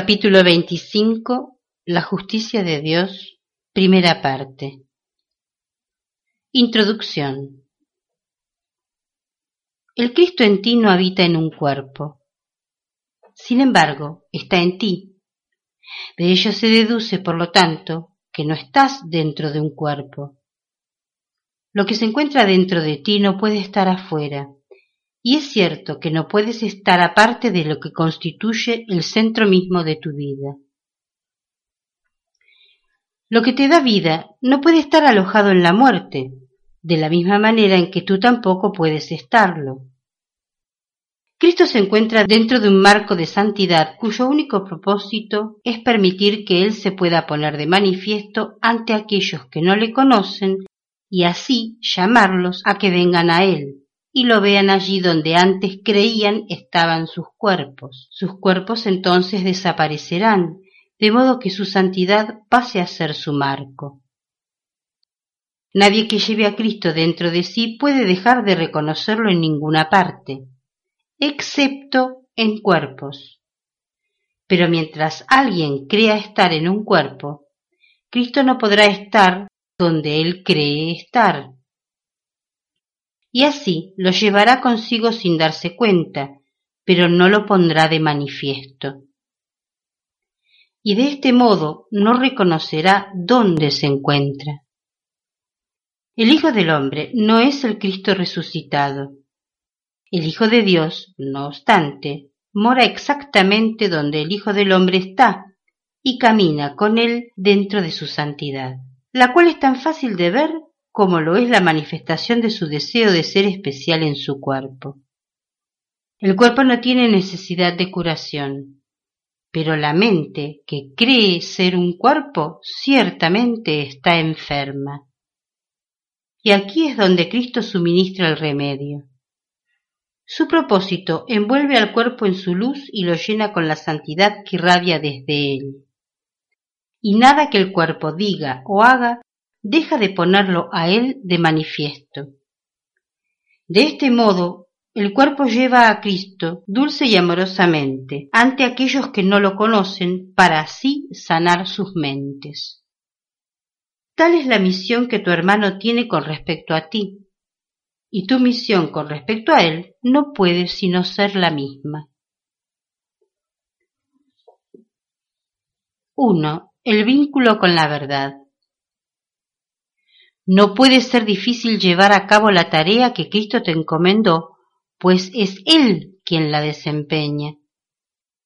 Capítulo 25 La justicia de Dios Primera parte Introducción El Cristo en ti no habita en un cuerpo. Sin embargo, está en ti. De ello se deduce, por lo tanto, que no estás dentro de un cuerpo. Lo que se encuentra dentro de ti no puede estar afuera, y es cierto que no puedes estar aparte de lo que constituye el centro mismo de tu vida. Lo que te da vida no puede estar alojado en la muerte, de la misma manera en que tú tampoco puedes estarlo. Cristo se encuentra dentro de un marco de santidad cuyo único propósito es permitir que Él se pueda poner de manifiesto ante aquellos que no le conocen y así llamarlos a que vengan a Él y lo vean allí donde antes creían estaban sus cuerpos. Sus cuerpos entonces desaparecerán, de modo que su santidad pase a ser su marco. Nadie que lleve a Cristo dentro de sí puede dejar de reconocerlo en ninguna parte, excepto en cuerpos. Pero mientras alguien crea estar en un cuerpo, Cristo no podrá estar donde él cree estar, y así lo llevará consigo sin darse cuenta, pero no lo pondrá de manifiesto. Y de este modo no reconocerá dónde se encuentra. El Hijo del Hombre no es el Cristo resucitado. El Hijo de Dios, no obstante, mora exactamente donde el Hijo del Hombre está y camina con él dentro de su santidad, la cual es tan fácil de ver como lo es la manifestación de su deseo de ser especial en su cuerpo. El cuerpo no tiene necesidad de curación, pero la mente que cree ser un cuerpo ciertamente está enferma. Y aquí es donde Cristo suministra el remedio. Su propósito envuelve al cuerpo en su luz y lo llena con la santidad que irradia desde él. Y nada que el cuerpo diga o haga deja de ponerlo a él de manifiesto. De este modo, el cuerpo lleva a Cristo dulce y amorosamente ante aquellos que no lo conocen para así sanar sus mentes. Tal es la misión que tu hermano tiene con respecto a ti, y tu misión con respecto a él no puede sino ser la misma. 1. El vínculo con la verdad. No puede ser difícil llevar a cabo la tarea que Cristo te encomendó, pues es Él quien la desempeña.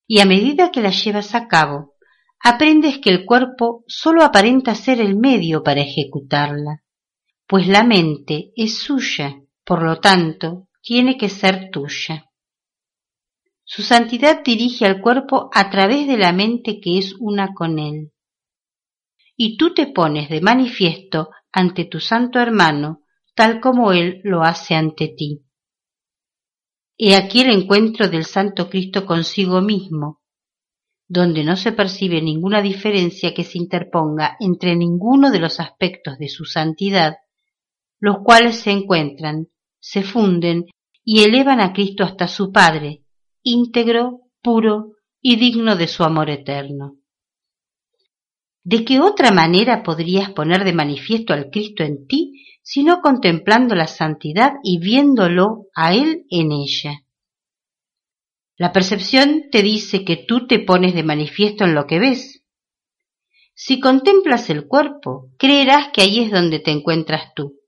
Y a medida que la llevas a cabo, aprendes que el cuerpo sólo aparenta ser el medio para ejecutarla, pues la mente es suya, por lo tanto, tiene que ser tuya. Su santidad dirige al cuerpo a través de la mente que es una con él. Y tú te pones de manifiesto ante tu santo hermano, tal como él lo hace ante ti. He aquí el encuentro del Santo Cristo consigo mismo, donde no se percibe ninguna diferencia que se interponga entre ninguno de los aspectos de su santidad, los cuales se encuentran, se funden y elevan a Cristo hasta su Padre, íntegro, puro y digno de su amor eterno. ¿De qué otra manera podrías poner de manifiesto al Cristo en ti, sino contemplando la santidad y viéndolo a Él en ella? La percepción te dice que tú te pones de manifiesto en lo que ves. Si contemplas el cuerpo, creerás que ahí es donde te encuentras tú.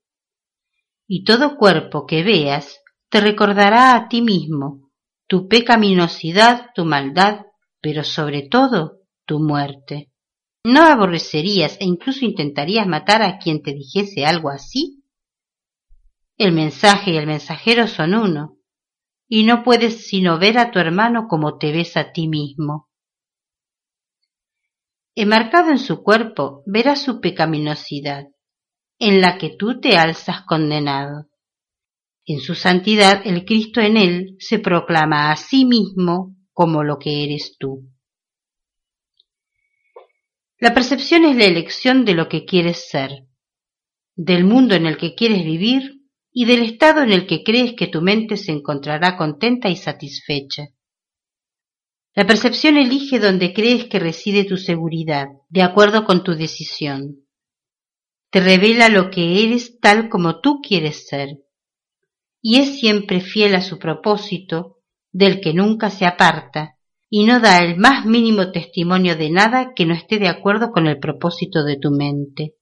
Y todo cuerpo que veas te recordará a ti mismo tu pecaminosidad, tu maldad, pero sobre todo tu muerte. ¿No aborrecerías e incluso intentarías matar a quien te dijese algo así? El mensaje y el mensajero son uno, y no puedes sino ver a tu hermano como te ves a ti mismo. Enmarcado en su cuerpo verás su pecaminosidad, en la que tú te alzas condenado. En su santidad el Cristo en él se proclama a sí mismo como lo que eres tú. La percepción es la elección de lo que quieres ser, del mundo en el que quieres vivir y del estado en el que crees que tu mente se encontrará contenta y satisfecha. La percepción elige donde crees que reside tu seguridad, de acuerdo con tu decisión. Te revela lo que eres tal como tú quieres ser. Y es siempre fiel a su propósito, del que nunca se aparta, y no da el más mínimo testimonio de nada que no esté de acuerdo con el propósito de tu mente.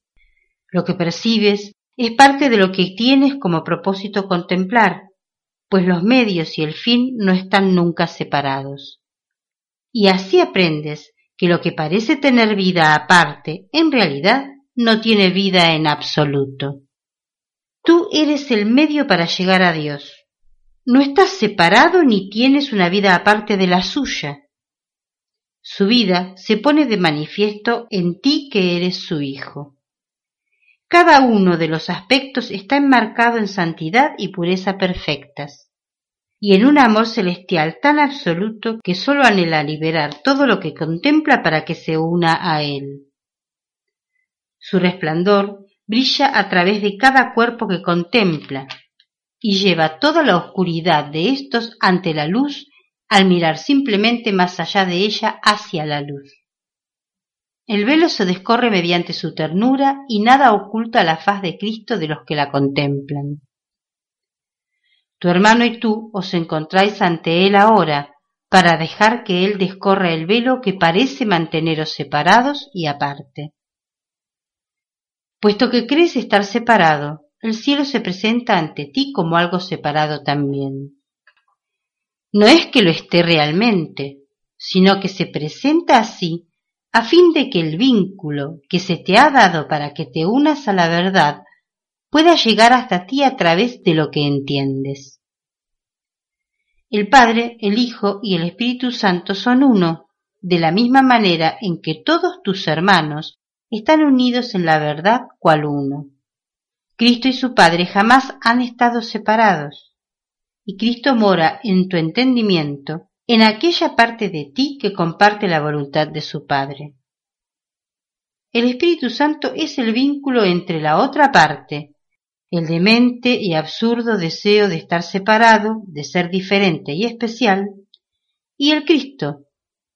Lo que percibes es parte de lo que tienes como propósito contemplar, pues los medios y el fin no están nunca separados. Y así aprendes que lo que parece tener vida aparte, en realidad no tiene vida en absoluto. Tú eres el medio para llegar a Dios. No estás separado ni tienes una vida aparte de la suya. Su vida se pone de manifiesto en ti que eres su hijo. Cada uno de los aspectos está enmarcado en santidad y pureza perfectas y en un amor celestial tan absoluto que sólo anhela liberar todo lo que contempla para que se una a él. Su resplandor brilla a través de cada cuerpo que contempla y lleva toda la oscuridad de éstos ante la luz al mirar simplemente más allá de ella hacia la luz. El velo se descorre mediante su ternura y nada oculta la faz de Cristo de los que la contemplan. Tu hermano y tú os encontráis ante él ahora, para dejar que él descorra el velo que parece manteneros separados y aparte. Puesto que crees estar separado, el cielo se presenta ante ti como algo separado también. No es que lo esté realmente, sino que se presenta así a fin de que el vínculo que se te ha dado para que te unas a la verdad pueda llegar hasta ti a través de lo que entiendes. El Padre, el Hijo y el Espíritu Santo son uno, de la misma manera en que todos tus hermanos están unidos en la verdad cual uno. Cristo y su Padre jamás han estado separados, y Cristo mora en tu entendimiento, en aquella parte de ti que comparte la voluntad de su Padre. El Espíritu Santo es el vínculo entre la otra parte, el demente y absurdo deseo de estar separado, de ser diferente y especial, y el Cristo,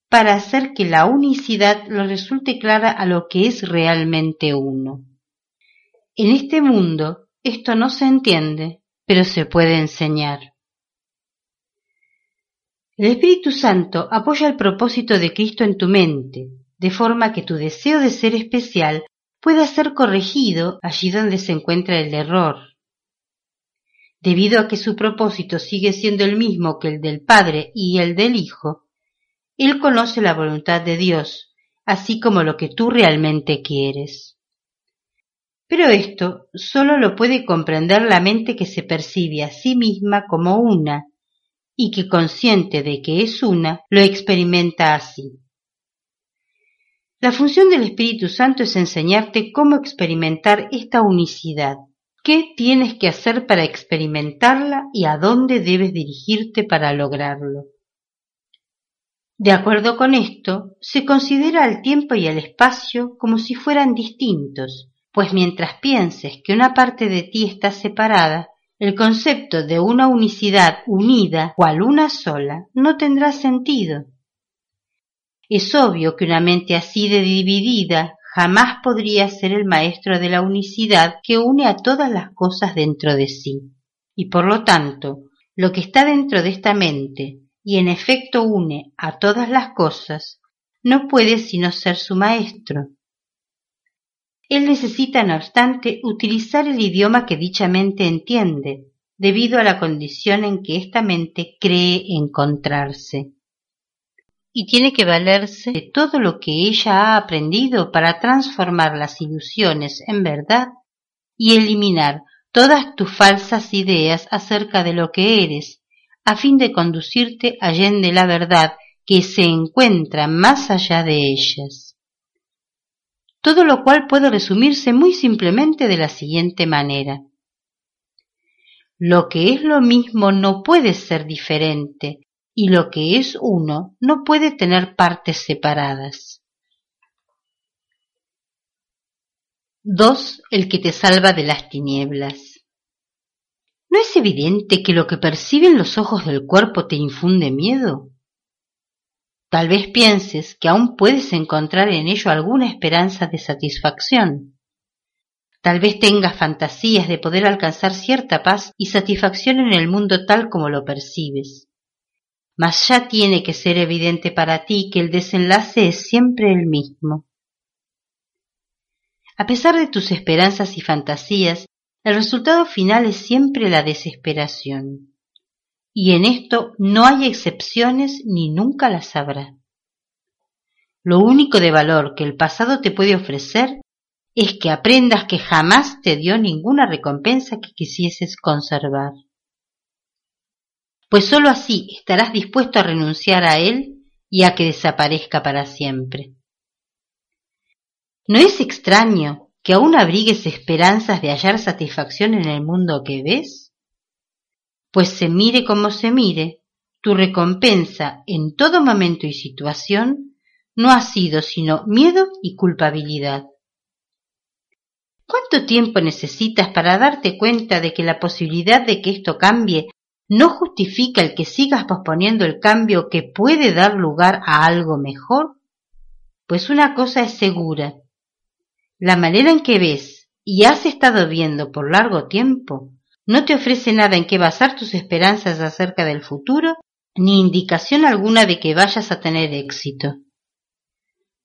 para hacer que la unicidad le resulte clara a lo que es realmente uno. En este mundo esto no se entiende, pero se puede enseñar. El Espíritu Santo apoya el propósito de Cristo en tu mente, de forma que tu deseo de ser especial pueda ser corregido allí donde se encuentra el error. Debido a que su propósito sigue siendo el mismo que el del Padre y el del Hijo, Él conoce la voluntad de Dios, así como lo que tú realmente quieres. Pero esto sólo lo puede comprender la mente que se percibe a sí misma como una, y que consciente de que es una, lo experimenta así. La función del Espíritu Santo es enseñarte cómo experimentar esta unicidad, qué tienes que hacer para experimentarla y a dónde debes dirigirte para lograrlo. De acuerdo con esto, se considera al tiempo y al espacio como si fueran distintos, pues mientras pienses que una parte de ti está separada, el concepto de una unicidad unida cual una sola no tendrá sentido es obvio que una mente así de dividida jamás podría ser el maestro de la unicidad que une a todas las cosas dentro de sí. Y por lo tanto, lo que está dentro de esta mente y en efecto une a todas las cosas, no puede sino ser su maestro. Él necesita, no obstante, utilizar el idioma que dicha mente entiende, debido a la condición en que esta mente cree encontrarse y tiene que valerse de todo lo que ella ha aprendido para transformar las ilusiones en verdad y eliminar todas tus falsas ideas acerca de lo que eres, a fin de conducirte allende la verdad que se encuentra más allá de ellas. Todo lo cual puede resumirse muy simplemente de la siguiente manera. Lo que es lo mismo no puede ser diferente, y lo que es uno no puede tener partes separadas. 2. El que te salva de las tinieblas. ¿No es evidente que lo que perciben los ojos del cuerpo te infunde miedo? Tal vez pienses que aún puedes encontrar en ello alguna esperanza de satisfacción. Tal vez tengas fantasías de poder alcanzar cierta paz y satisfacción en el mundo tal como lo percibes. Mas ya tiene que ser evidente para ti que el desenlace es siempre el mismo. A pesar de tus esperanzas y fantasías, el resultado final es siempre la desesperación. Y en esto no hay excepciones ni nunca las habrá. Lo único de valor que el pasado te puede ofrecer es que aprendas que jamás te dio ninguna recompensa que quisieses conservar. Pues sólo así estarás dispuesto a renunciar a él y a que desaparezca para siempre. ¿No es extraño que aún abrigues esperanzas de hallar satisfacción en el mundo que ves? Pues se mire como se mire, tu recompensa en todo momento y situación no ha sido sino miedo y culpabilidad. ¿Cuánto tiempo necesitas para darte cuenta de que la posibilidad de que esto cambie no justifica el que sigas posponiendo el cambio que puede dar lugar a algo mejor? Pues una cosa es segura. La manera en que ves y has estado viendo por largo tiempo no te ofrece nada en que basar tus esperanzas acerca del futuro, ni indicación alguna de que vayas a tener éxito.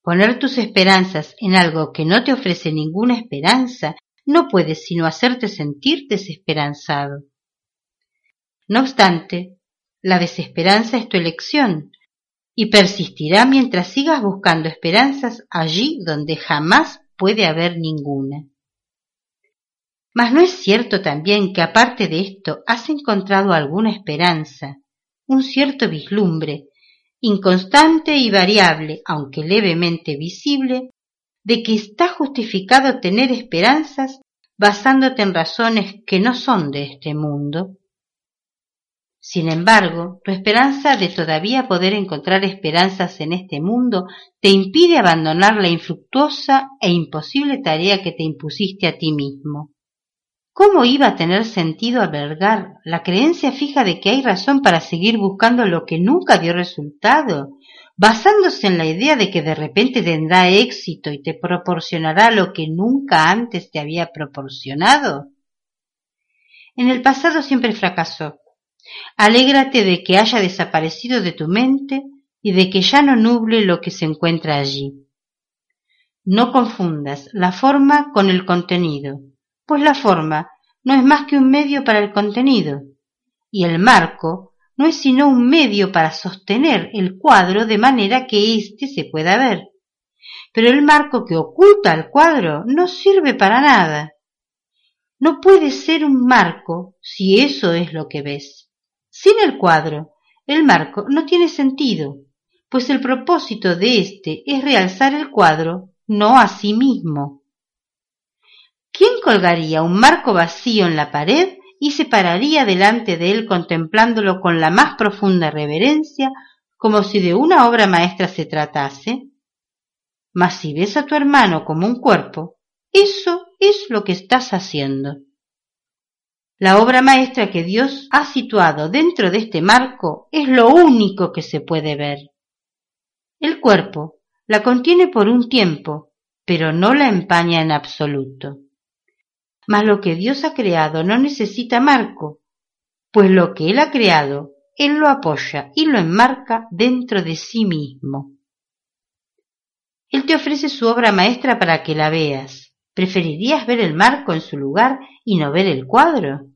Poner tus esperanzas en algo que no te ofrece ninguna esperanza no puede sino hacerte sentir desesperanzado. No obstante, la desesperanza es tu elección y persistirá mientras sigas buscando esperanzas allí donde jamás puede haber ninguna. Mas no es cierto también que aparte de esto has encontrado alguna esperanza, un cierto vislumbre, inconstante y variable, aunque levemente visible, de que está justificado tener esperanzas basándote en razones que no son de este mundo. Sin embargo, tu esperanza de todavía poder encontrar esperanzas en este mundo te impide abandonar la infructuosa e imposible tarea que te impusiste a ti mismo. ¿Cómo iba a tener sentido albergar la creencia fija de que hay razón para seguir buscando lo que nunca dio resultado, basándose en la idea de que de repente tendrá éxito y te proporcionará lo que nunca antes te había proporcionado? En el pasado siempre fracasó. Alégrate de que haya desaparecido de tu mente y de que ya no nuble lo que se encuentra allí. No confundas la forma con el contenido pues la forma no es más que un medio para el contenido, y el marco no es sino un medio para sostener el cuadro de manera que éste se pueda ver. Pero el marco que oculta el cuadro no sirve para nada. No puede ser un marco si eso es lo que ves. Sin el cuadro, el marco no tiene sentido, pues el propósito de éste es realzar el cuadro, no a sí mismo. ¿Quién colgaría un marco vacío en la pared y se pararía delante de él contemplándolo con la más profunda reverencia, como si de una obra maestra se tratase? Mas si ves a tu hermano como un cuerpo, eso es lo que estás haciendo. La obra maestra que Dios ha situado dentro de este marco es lo único que se puede ver. El cuerpo la contiene por un tiempo, pero no la empaña en absoluto. Mas lo que Dios ha creado no necesita marco, pues lo que Él ha creado, Él lo apoya y lo enmarca dentro de sí mismo. Él te ofrece su obra maestra para que la veas. ¿Preferirías ver el marco en su lugar y no ver el cuadro?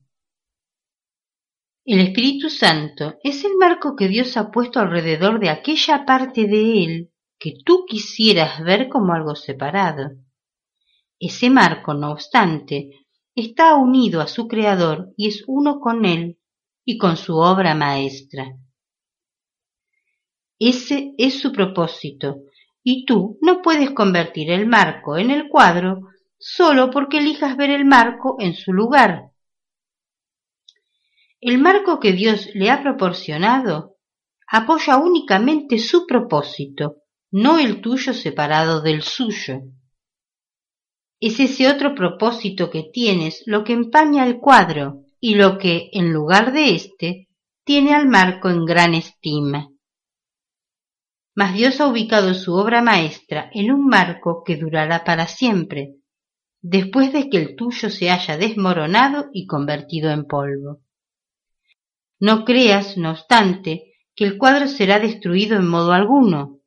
El Espíritu Santo es el marco que Dios ha puesto alrededor de aquella parte de Él que tú quisieras ver como algo separado. Ese marco, no obstante, está unido a su Creador y es uno con Él y con su obra maestra. Ese es su propósito, y tú no puedes convertir el marco en el cuadro solo porque elijas ver el marco en su lugar. El marco que Dios le ha proporcionado apoya únicamente su propósito, no el tuyo separado del suyo. Es ese otro propósito que tienes lo que empaña el cuadro y lo que, en lugar de éste, tiene al marco en gran estima. mas Dios ha ubicado su obra maestra en un marco que durará para siempre, después de que el tuyo se haya desmoronado y convertido en polvo. No creas, no obstante, que el cuadro será destruido en modo alguno.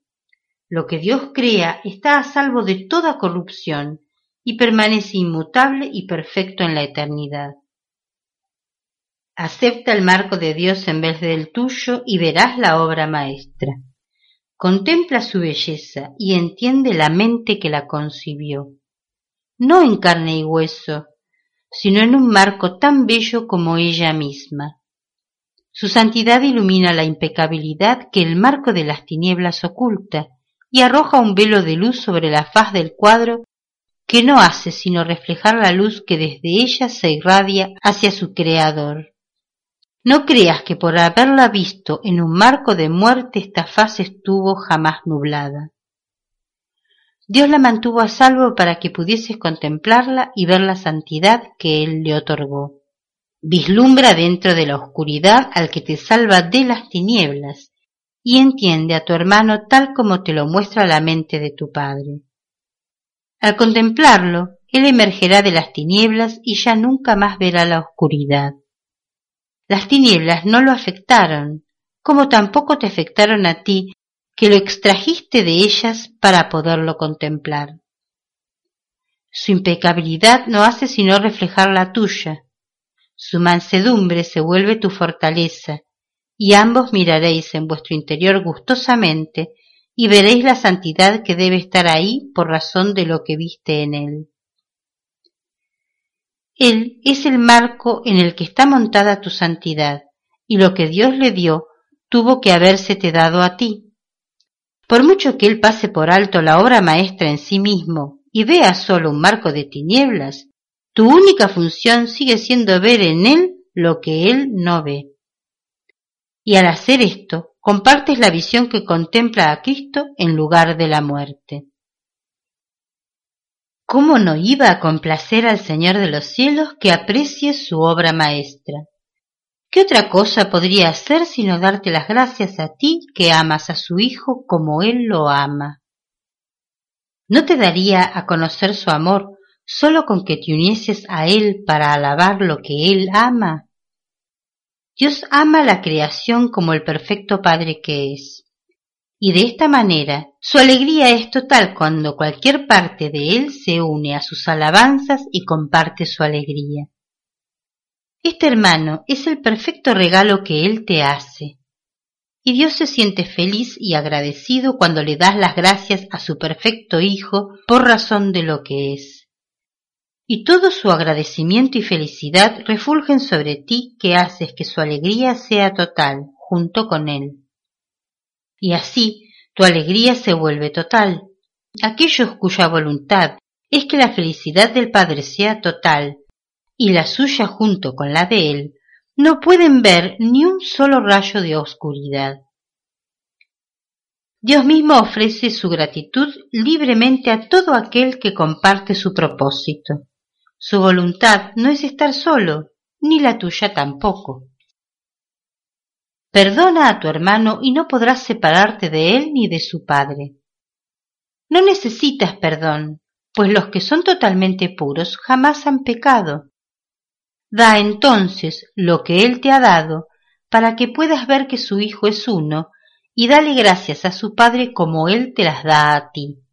Lo que Dios crea está a salvo de toda corrupción y permanece inmutable y perfecto en la eternidad. Acepta el marco de Dios en vez del tuyo y verás la obra maestra. Contempla su belleza y entiende la mente que la concibió. No en carne y hueso, sino en un marco tan bello como ella misma. Su santidad ilumina la impecabilidad que el marco de las tinieblas oculta y arroja un velo de luz sobre la faz del cuadro que no hace sino reflejar la luz que desde ella se irradia hacia su creador. No creas que por haberla visto en un marco de muerte esta faz estuvo jamás nublada. Dios la mantuvo a salvo para que pudieses contemplarla y ver la santidad que Él le otorgó. Vislumbra dentro de la oscuridad al que te salva de las tinieblas y entiende a tu hermano tal como te lo muestra la mente de tu Padre. Al contemplarlo, Él emergerá de las tinieblas y ya nunca más verá la oscuridad. Las tinieblas no lo afectaron, como tampoco te afectaron a ti, que lo extrajiste de ellas para poderlo contemplar. Su impecabilidad no hace sino reflejar la tuya, su mansedumbre se vuelve tu fortaleza, y ambos miraréis en vuestro interior gustosamente y veréis la santidad que debe estar ahí por razón de lo que viste en él. Él es el marco en el que está montada tu santidad, y lo que Dios le dio tuvo que habérsete dado a ti. Por mucho que Él pase por alto la obra maestra en sí mismo y vea solo un marco de tinieblas, tu única función sigue siendo ver en Él lo que Él no ve. Y al hacer esto, compartes la visión que contempla a Cristo en lugar de la muerte. ¿Cómo no iba a complacer al Señor de los cielos que aprecie su obra maestra? ¿Qué otra cosa podría hacer sino darte las gracias a ti que amas a su Hijo como Él lo ama? ¿No te daría a conocer su amor sólo con que te unieses a Él para alabar lo que Él ama? Dios ama la creación como el perfecto Padre que es y de esta manera su alegría es total cuando cualquier parte de él se une a sus alabanzas y comparte su alegría. Este hermano es el perfecto regalo que él te hace, y Dios se siente feliz y agradecido cuando le das las gracias a su perfecto Hijo por razón de lo que es. Y todo su agradecimiento y felicidad refulgen sobre ti que haces que su alegría sea total junto con él y así tu alegría se vuelve total. Aquellos cuya voluntad es que la felicidad del Padre sea total y la suya junto con la de Él, no pueden ver ni un solo rayo de oscuridad. Dios mismo ofrece su gratitud libremente a todo aquel que comparte su propósito. Su voluntad no es estar solo, ni la tuya tampoco. Perdona a tu hermano y no podrás separarte de él ni de su padre. No necesitas perdón, pues los que son totalmente puros jamás han pecado. Da entonces lo que él te ha dado para que puedas ver que su Hijo es uno y dale gracias a su Padre como él te las da a ti.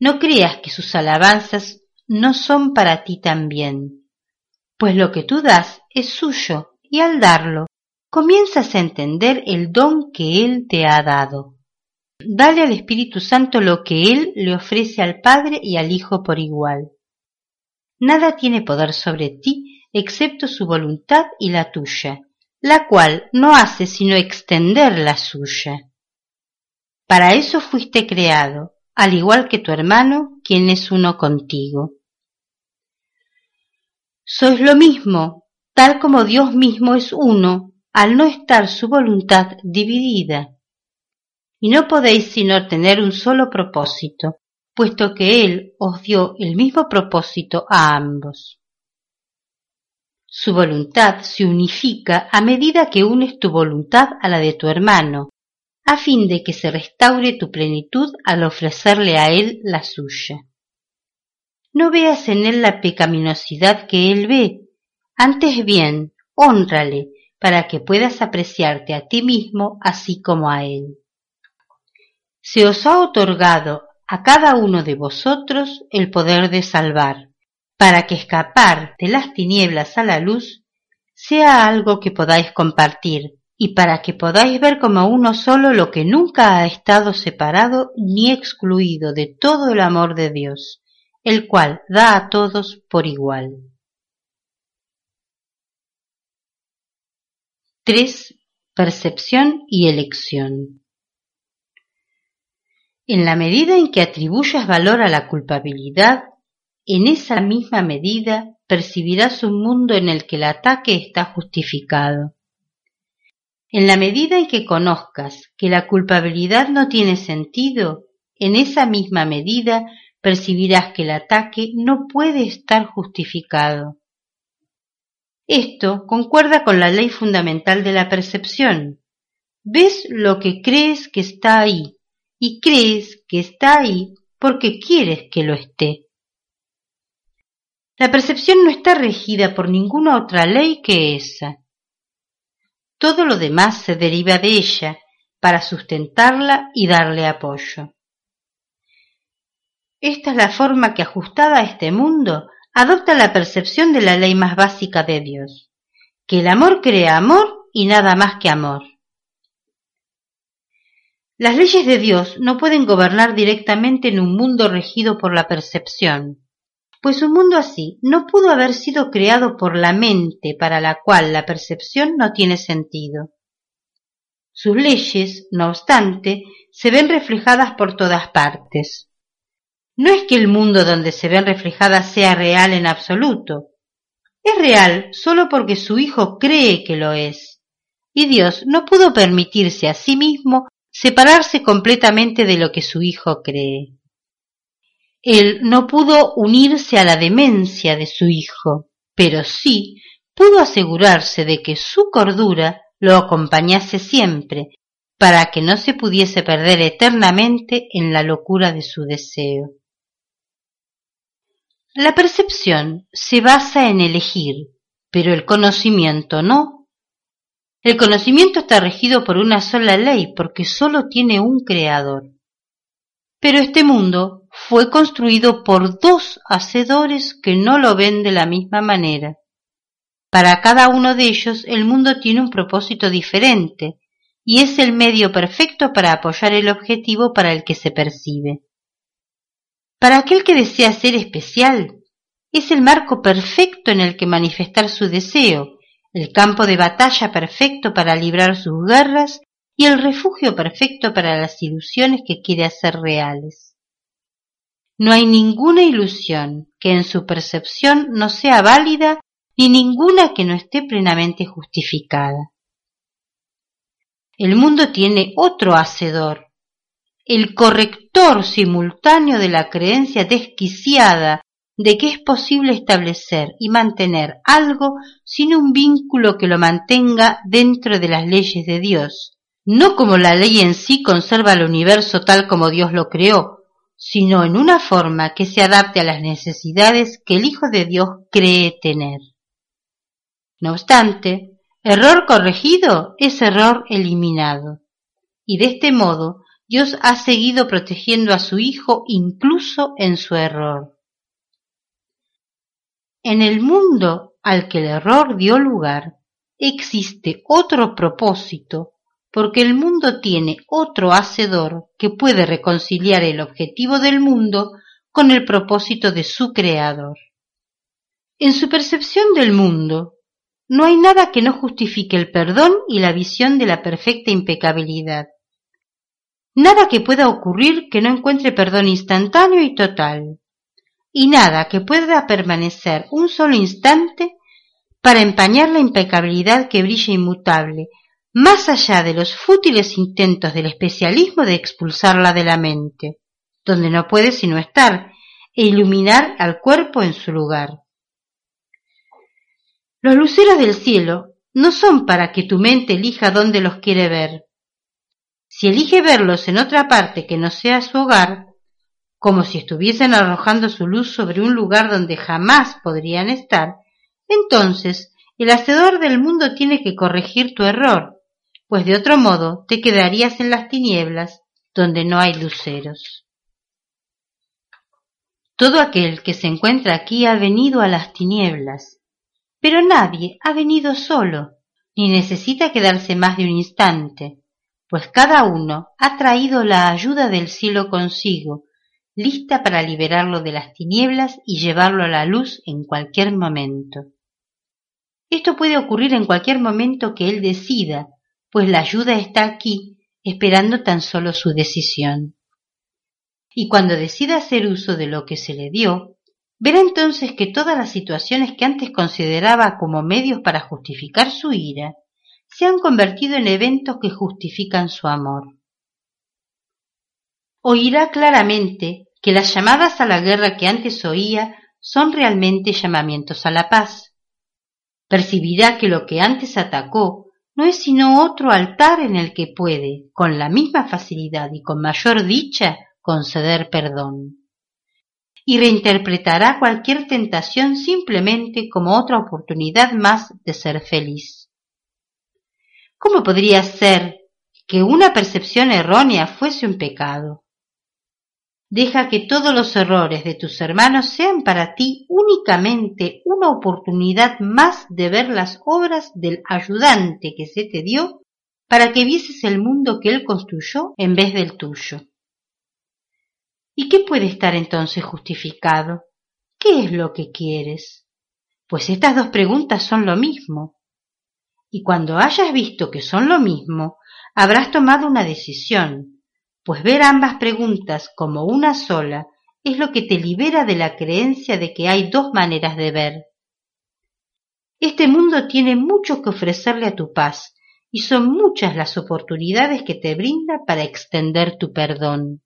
No creas que sus alabanzas no son para ti también, pues lo que tú das es suyo y al darlo comienzas a entender el don que Él te ha dado. Dale al Espíritu Santo lo que Él le ofrece al Padre y al Hijo por igual. Nada tiene poder sobre ti excepto su voluntad y la tuya, la cual no hace sino extender la suya. Para eso fuiste creado, al igual que tu hermano, quien es uno contigo. Sois lo mismo, tal como Dios mismo es uno al no estar su voluntad dividida. Y no podéis sino tener un solo propósito, puesto que Él os dio el mismo propósito a ambos. Su voluntad se unifica a medida que unes tu voluntad a la de tu hermano, a fin de que se restaure tu plenitud al ofrecerle a Él la suya. No veas en Él la pecaminosidad que Él ve, antes bien, honrale, para que puedas apreciarte a ti mismo así como a Él. Se os ha otorgado a cada uno de vosotros el poder de salvar, para que escapar de las tinieblas a la luz sea algo que podáis compartir, y para que podáis ver como uno solo lo que nunca ha estado separado ni excluido de todo el amor de Dios, el cual da a todos por igual. 3. Percepción y elección. En la medida en que atribuyas valor a la culpabilidad, en esa misma medida percibirás un mundo en el que el ataque está justificado. En la medida en que conozcas que la culpabilidad no tiene sentido, en esa misma medida percibirás que el ataque no puede estar justificado. Esto concuerda con la ley fundamental de la percepción. Ves lo que crees que está ahí y crees que está ahí porque quieres que lo esté. La percepción no está regida por ninguna otra ley que esa. Todo lo demás se deriva de ella para sustentarla y darle apoyo. Esta es la forma que ajustada a este mundo adopta la percepción de la ley más básica de Dios, que el amor crea amor y nada más que amor. Las leyes de Dios no pueden gobernar directamente en un mundo regido por la percepción, pues un mundo así no pudo haber sido creado por la mente para la cual la percepción no tiene sentido. Sus leyes, no obstante, se ven reflejadas por todas partes. No es que el mundo donde se ven reflejadas sea real en absoluto. Es real sólo porque su Hijo cree que lo es. Y Dios no pudo permitirse a sí mismo separarse completamente de lo que su Hijo cree. Él no pudo unirse a la demencia de su Hijo, pero sí pudo asegurarse de que su cordura lo acompañase siempre, para que no se pudiese perder eternamente en la locura de su deseo. La percepción se basa en elegir, pero el conocimiento no. El conocimiento está regido por una sola ley porque sólo tiene un creador. Pero este mundo fue construido por dos hacedores que no lo ven de la misma manera. Para cada uno de ellos el mundo tiene un propósito diferente y es el medio perfecto para apoyar el objetivo para el que se percibe. Para aquel que desea ser especial, es el marco perfecto en el que manifestar su deseo, el campo de batalla perfecto para librar sus guerras y el refugio perfecto para las ilusiones que quiere hacer reales. No hay ninguna ilusión que en su percepción no sea válida ni ninguna que no esté plenamente justificada. El mundo tiene otro hacedor, el corrector simultáneo de la creencia desquiciada de que es posible establecer y mantener algo sin un vínculo que lo mantenga dentro de las leyes de Dios, no como la ley en sí conserva el universo tal como Dios lo creó, sino en una forma que se adapte a las necesidades que el Hijo de Dios cree tener. No obstante, error corregido es error eliminado, y de este modo Dios ha seguido protegiendo a su Hijo incluso en su error. En el mundo al que el error dio lugar existe otro propósito porque el mundo tiene otro hacedor que puede reconciliar el objetivo del mundo con el propósito de su creador. En su percepción del mundo, no hay nada que no justifique el perdón y la visión de la perfecta impecabilidad. Nada que pueda ocurrir que no encuentre perdón instantáneo y total. Y nada que pueda permanecer un solo instante para empañar la impecabilidad que brilla inmutable, más allá de los fútiles intentos del especialismo de expulsarla de la mente, donde no puede sino estar, e iluminar al cuerpo en su lugar. Los luceros del cielo no son para que tu mente elija dónde los quiere ver, Si elige verlos en otra parte que no sea su hogar, como si estuviesen arrojando su luz sobre un lugar donde jamás podrían estar, entonces el hacedor del mundo tiene que corregir tu error, pues de otro modo te quedarías en las tinieblas donde no hay luceros. Todo aquel que se encuentra aquí ha venido a las tinieblas, pero nadie ha venido solo, ni necesita quedarse más de un instante, pues cada uno ha traído la ayuda del cielo consigo, lista para liberarlo de las tinieblas y llevarlo a la luz en cualquier momento. Esto puede ocurrir en cualquier momento que él decida, pues la ayuda está aquí, esperando tan solo su decisión. Y cuando decida hacer uso de lo que se le dio, verá entonces que todas las situaciones que antes consideraba como medios para justificar su ira, se han convertido en eventos que justifican su amor. Oirá claramente que las llamadas a la guerra que antes oía son realmente llamamientos a la paz. Percibirá que lo que antes atacó no es sino otro altar en el que puede, con la misma facilidad y con mayor dicha, conceder perdón. Y reinterpretará cualquier tentación simplemente como otra oportunidad más de ser feliz. ¿Cómo podría ser que una percepción errónea fuese un pecado? Deja que todos los errores de tus hermanos sean para ti únicamente una oportunidad más de ver las obras del ayudante que se te dio para que vieses el mundo que él construyó en vez del tuyo. ¿Y qué puede estar entonces justificado? ¿Qué es lo que quieres? Pues estas dos preguntas son lo mismo. Y cuando hayas visto que son lo mismo, habrás tomado una decisión, pues ver ambas preguntas como una sola es lo que te libera de la creencia de que hay dos maneras de ver. Este mundo tiene mucho que ofrecerle a tu paz, y son muchas las oportunidades que te brinda para extender tu perdón.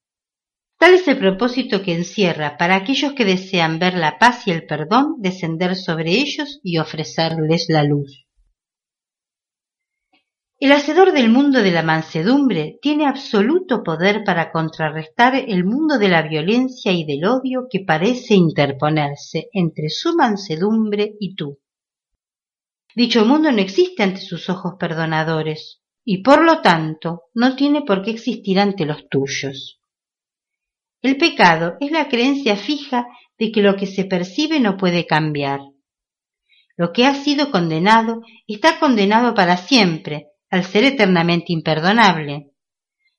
Tal es el propósito que encierra para aquellos que desean ver la paz y el perdón descender sobre ellos y ofrecerles la luz. El hacedor del mundo de la mansedumbre tiene absoluto poder para contrarrestar el mundo de la violencia y del odio que parece interponerse entre su mansedumbre y tú. Dicho mundo no existe ante sus ojos perdonadores, y por lo tanto no tiene por qué existir ante los tuyos. El pecado es la creencia fija de que lo que se percibe no puede cambiar. Lo que ha sido condenado está condenado para siempre, al ser eternamente imperdonable.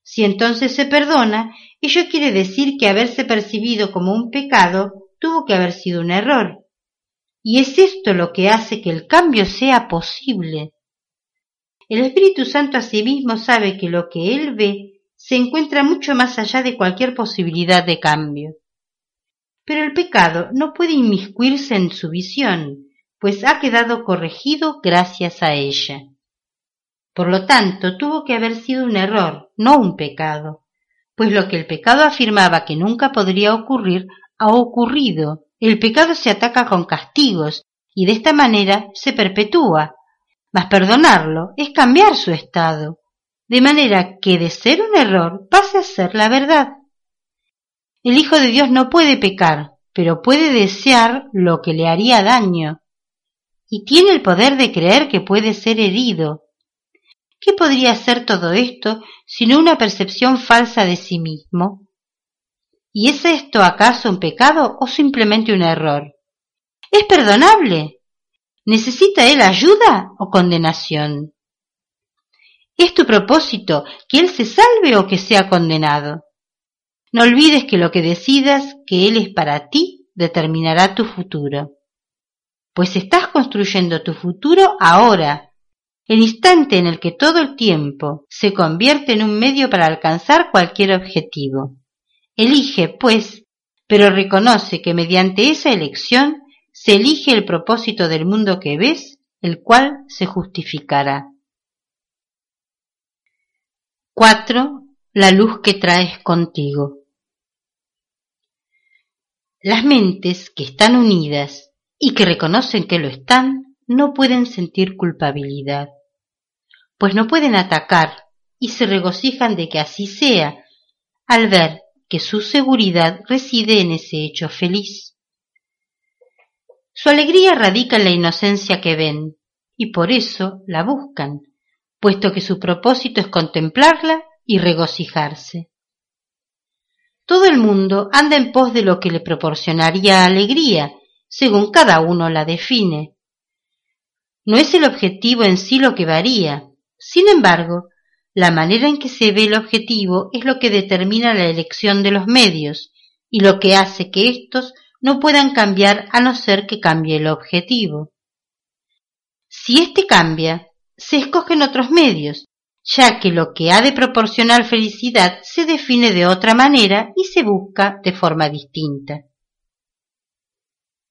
Si entonces se perdona, ello quiere decir que haberse percibido como un pecado tuvo que haber sido un error. Y es esto lo que hace que el cambio sea posible. El Espíritu Santo asimismo sabe que lo que él ve se encuentra mucho más allá de cualquier posibilidad de cambio. Pero el pecado no puede inmiscuirse en su visión, pues ha quedado corregido gracias a ella. Por lo tanto, tuvo que haber sido un error, no un pecado, pues lo que el pecado afirmaba que nunca podría ocurrir, ha ocurrido. El pecado se ataca con castigos y de esta manera se perpetúa, mas perdonarlo es cambiar su estado, de manera que de ser un error pase a ser la verdad. El Hijo de Dios no puede pecar, pero puede desear lo que le haría daño, y tiene el poder de creer que puede ser herido, ¿Qué podría ser todo esto sino una percepción falsa de sí mismo? ¿Y es esto acaso un pecado o simplemente un error? ¿Es perdonable? ¿Necesita él ayuda o condenación? ¿Es tu propósito que él se salve o que sea condenado? No olvides que lo que decidas que él es para ti determinará tu futuro. Pues estás construyendo tu futuro ahora, el instante en el que todo el tiempo se convierte en un medio para alcanzar cualquier objetivo. Elige, pues, pero reconoce que mediante esa elección se elige el propósito del mundo que ves, el cual se justificará. 4. La luz que traes contigo. Las mentes que están unidas y que reconocen que lo están no pueden sentir culpabilidad, pues no pueden atacar y se regocijan de que así sea, al ver que su seguridad reside en ese hecho feliz. Su alegría radica en la inocencia que ven, y por eso la buscan, puesto que su propósito es contemplarla y regocijarse. Todo el mundo anda en pos de lo que le proporcionaría alegría, según cada uno la define. No es el objetivo en sí lo que varía. Sin embargo, la manera en que se ve el objetivo es lo que determina la elección de los medios y lo que hace que éstos no puedan cambiar a no ser que cambie el objetivo. Si éste cambia, se escogen otros medios, ya que lo que ha de proporcionar felicidad se define de otra manera y se busca de forma distinta.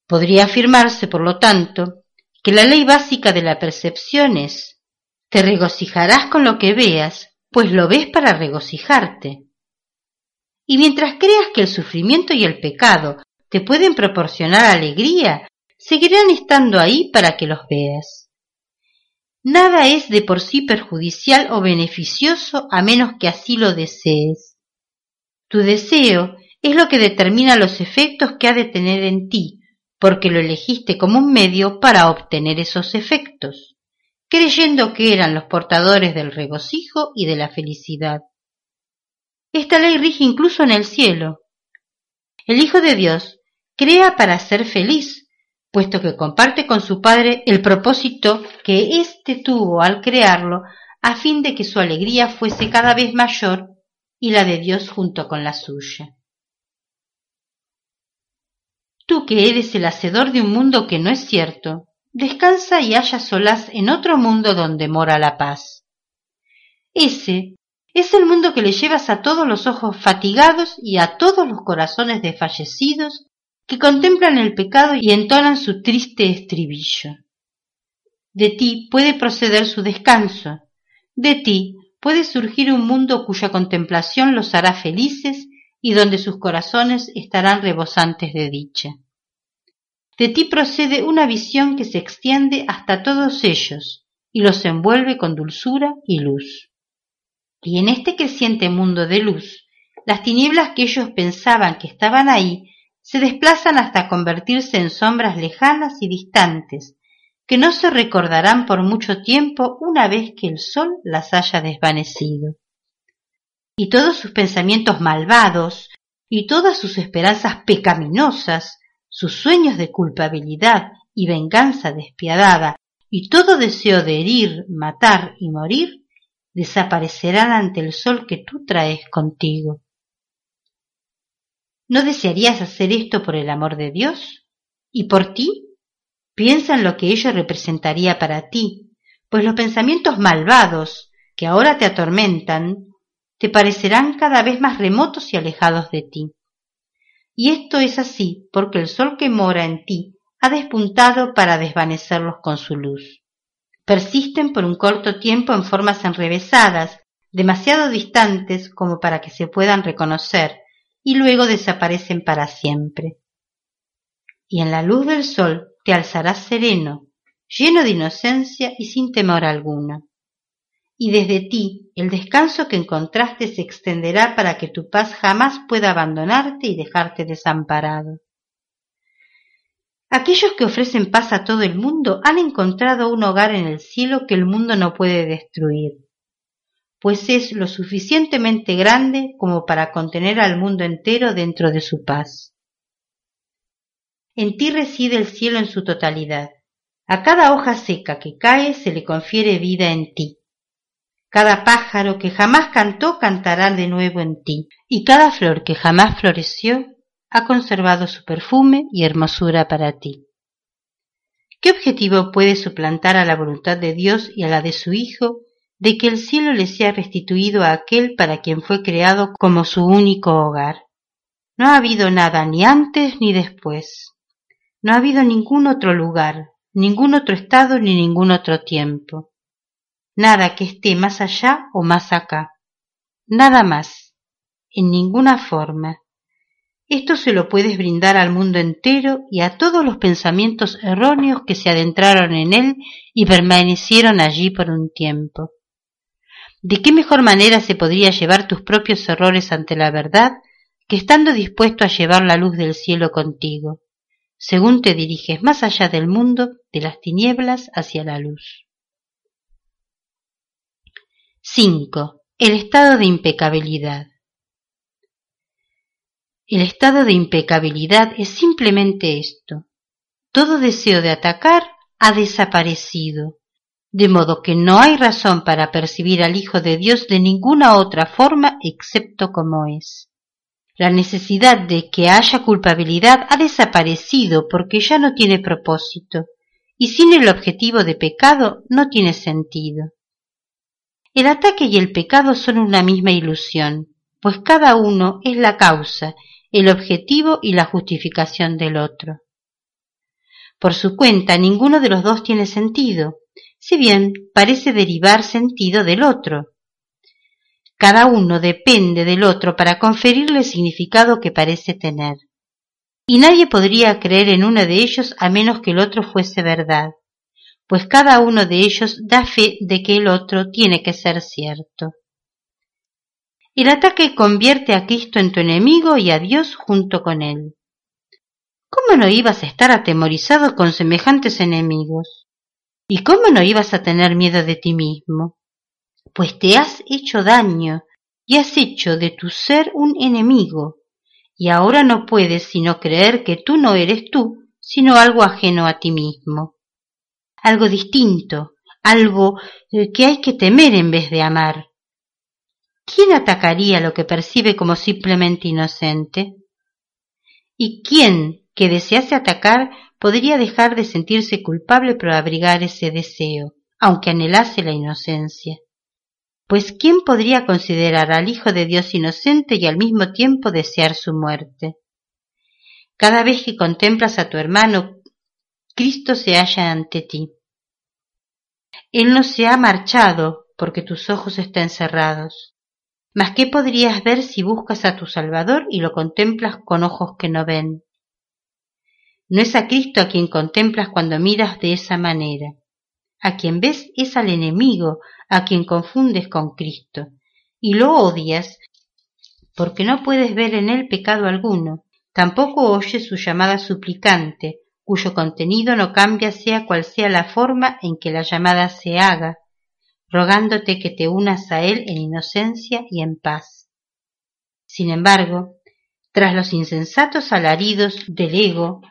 Podría afirmarse, por lo tanto, que la ley básica de la percepción es te regocijarás con lo que veas, pues lo ves para regocijarte. Y mientras creas que el sufrimiento y el pecado te pueden proporcionar alegría, seguirán estando ahí para que los veas. Nada es de por sí perjudicial o beneficioso a menos que así lo desees. Tu deseo es lo que determina los efectos que ha de tener en ti, porque lo elegiste como un medio para obtener esos efectos, creyendo que eran los portadores del regocijo y de la felicidad. Esta ley rige incluso en el cielo. El Hijo de Dios crea para ser feliz, puesto que comparte con su padre el propósito que éste tuvo al crearlo a fin de que su alegría fuese cada vez mayor y la de Dios junto con la suya. Tú que eres el hacedor de un mundo que no es cierto, descansa y haya solas en otro mundo donde mora la paz. Ese es el mundo que le llevas a todos los ojos fatigados y a todos los corazones desfallecidos que contemplan el pecado y entonan su triste estribillo. De ti puede proceder su descanso, de ti puede surgir un mundo cuya contemplación los hará felices y donde sus corazones estarán rebosantes de dicha. De ti procede una visión que se extiende hasta todos ellos y los envuelve con dulzura y luz. Y en este creciente mundo de luz, las tinieblas que ellos pensaban que estaban ahí se desplazan hasta convertirse en sombras lejanas y distantes, que no se recordarán por mucho tiempo una vez que el sol las haya desvanecido. Y todos sus pensamientos malvados, y todas sus esperanzas pecaminosas, sus sueños de culpabilidad y venganza despiadada, y todo deseo de herir, matar y morir, desaparecerán ante el sol que tú traes contigo. ¿No desearías hacer esto por el amor de Dios? ¿Y por ti? Piensa en lo que ello representaría para ti, pues los pensamientos malvados que ahora te atormentan te parecerán cada vez más remotos y alejados de ti. Y esto es así porque el sol que mora en ti ha despuntado para desvanecerlos con su luz. Persisten por un corto tiempo en formas enrevesadas, demasiado distantes como para que se puedan reconocer, y luego desaparecen para siempre. Y en la luz del sol te alzarás sereno, lleno de inocencia y sin temor alguno. Y desde ti el descanso que encontraste se extenderá para que tu paz jamás pueda abandonarte y dejarte desamparado. Aquellos que ofrecen paz a todo el mundo han encontrado un hogar en el cielo que el mundo no puede destruir pues es lo suficientemente grande como para contener al mundo entero dentro de su paz. En ti reside el cielo en su totalidad. A cada hoja seca que cae se le confiere vida en ti. Cada pájaro que jamás cantó cantará de nuevo en ti, y cada flor que jamás floreció ha conservado su perfume y hermosura para ti. ¿Qué objetivo puede suplantar a la voluntad de Dios y a la de su Hijo de que el cielo le sea restituido a aquel para quien fue creado como su único hogar. No ha habido nada ni antes ni después. No ha habido ningún otro lugar, ningún otro estado ni ningún otro tiempo. Nada que esté más allá o más acá. Nada más. En ninguna forma. Esto se lo puedes brindar al mundo entero y a todos los pensamientos erróneos que se adentraron en él y permanecieron allí por un tiempo ¿De qué mejor manera se podría llevar tus propios errores ante la verdad que estando dispuesto a llevar la luz del cielo contigo, según te diriges más allá del mundo de las tinieblas hacia la luz? 5. El estado de impecabilidad. El estado de impecabilidad es simplemente esto. Todo deseo de atacar ha desaparecido de modo que no hay razón para percibir al Hijo de Dios de ninguna otra forma excepto como es. La necesidad de que haya culpabilidad ha desaparecido porque ya no tiene propósito, y sin el objetivo de pecado no tiene sentido. El ataque y el pecado son una misma ilusión, pues cada uno es la causa, el objetivo y la justificación del otro. Por su cuenta, ninguno de los dos tiene sentido, si bien parece derivar sentido del otro. Cada uno depende del otro para conferirle el significado que parece tener. Y nadie podría creer en uno de ellos a menos que el otro fuese verdad, pues cada uno de ellos da fe de que el otro tiene que ser cierto. El ataque convierte a Cristo en tu enemigo y a Dios junto con él. ¿Cómo no ibas a estar atemorizado con semejantes enemigos? ¿Y cómo no ibas a tener miedo de ti mismo? Pues te has hecho daño y has hecho de tu ser un enemigo, y ahora no puedes sino creer que tú no eres tú, sino algo ajeno a ti mismo. Algo distinto, algo eh, que hay que temer en vez de amar. ¿Quién atacaría lo que percibe como simplemente inocente? ¿Y quién que desease atacar podría dejar de sentirse culpable por abrigar ese deseo, aunque anhelase la inocencia. Pues ¿quién podría considerar al Hijo de Dios inocente y al mismo tiempo desear su muerte? Cada vez que contemplas a tu hermano, Cristo se halla ante ti. Él no se ha marchado porque tus ojos estén cerrados. Mas ¿qué podrías ver si buscas a tu Salvador y lo contemplas con ojos que no ven? No es a Cristo a quien contemplas cuando miras de esa manera. A quien ves es al enemigo, a quien confundes con Cristo, y lo odias porque no puedes ver en él pecado alguno, tampoco oyes su llamada suplicante, cuyo contenido no cambia sea cual sea la forma en que la llamada se haga, rogándote que te unas a él en inocencia y en paz. Sin embargo, tras los insensatos alaridos del ego,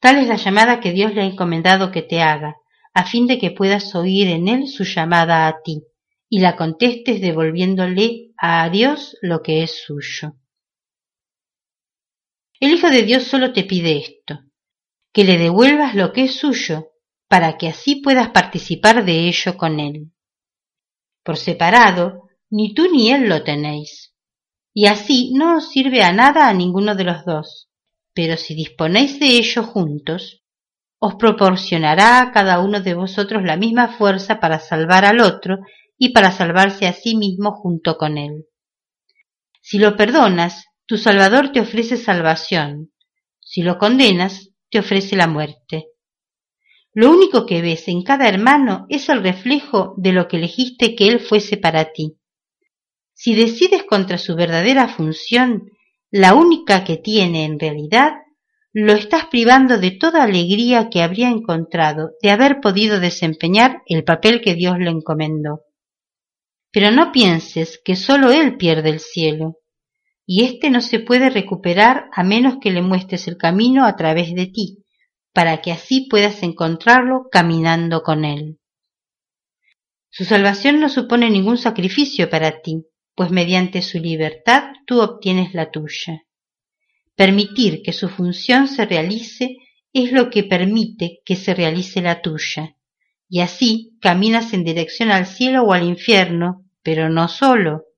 Tal es la llamada que Dios le ha encomendado que te haga, a fin de que puedas oír en él su llamada a ti, y la contestes devolviéndole a Dios lo que es suyo. El Hijo de Dios solo te pide esto, que le devuelvas lo que es suyo, para que así puedas participar de ello con él. Por separado, ni tú ni él lo tenéis, y así no os sirve a nada a ninguno de los dos pero si disponéis de ello juntos, os proporcionará a cada uno de vosotros la misma fuerza para salvar al otro y para salvarse a sí mismo junto con él. Si lo perdonas, tu Salvador te ofrece salvación. Si lo condenas, te ofrece la muerte. Lo único que ves en cada hermano es el reflejo de lo que elegiste que él fuese para ti. Si decides contra su verdadera función, la única que tiene en realidad, lo estás privando de toda alegría que habría encontrado de haber podido desempeñar el papel que Dios le encomendó. Pero no pienses que sólo Él pierde el cielo, y éste no se puede recuperar a menos que le muestres el camino a través de ti, para que así puedas encontrarlo caminando con Él. Su salvación no supone ningún sacrificio para ti, pues mediante su libertad tú obtienes la tuya. Permitir que su función se realice es lo que permite que se realice la tuya, y así caminas en dirección al cielo o al infierno, pero no solo.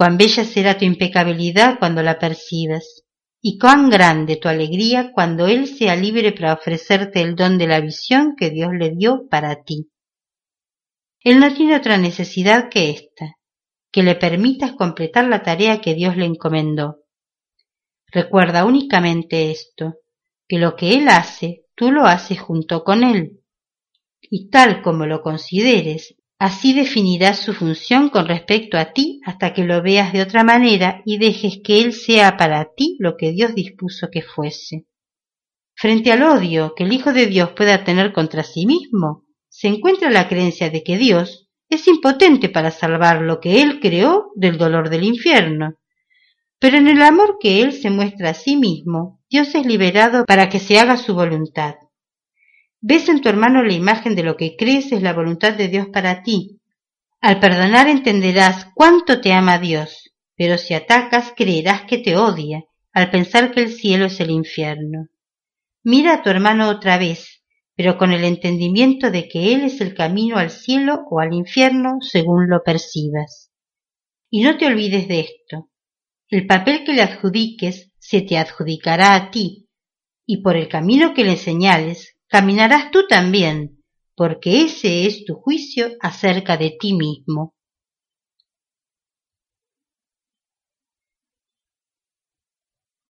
Cuán bella será tu impecabilidad cuando la percibas, y cuán grande tu alegría cuando Él sea libre para ofrecerte el don de la visión que Dios le dio para ti. Él no tiene otra necesidad que esta, que le permitas completar la tarea que Dios le encomendó. Recuerda únicamente esto, que lo que Él hace, tú lo haces junto con Él. Y tal como lo consideres, Así definirás su función con respecto a ti hasta que lo veas de otra manera y dejes que él sea para ti lo que Dios dispuso que fuese. Frente al odio que el Hijo de Dios pueda tener contra sí mismo, se encuentra la creencia de que Dios es impotente para salvar lo que Él creó del dolor del infierno. Pero en el amor que Él se muestra a sí mismo, Dios es liberado para que se haga su voluntad. Ves en tu hermano la imagen de lo que crees es la voluntad de Dios para ti. Al perdonar entenderás cuánto te ama Dios, pero si atacas creerás que te odia, al pensar que el cielo es el infierno. Mira a tu hermano otra vez, pero con el entendimiento de que Él es el camino al cielo o al infierno según lo percibas. Y no te olvides de esto. El papel que le adjudiques se te adjudicará a ti, y por el camino que le señales caminarás tú también, porque ese es tu juicio acerca de ti mismo.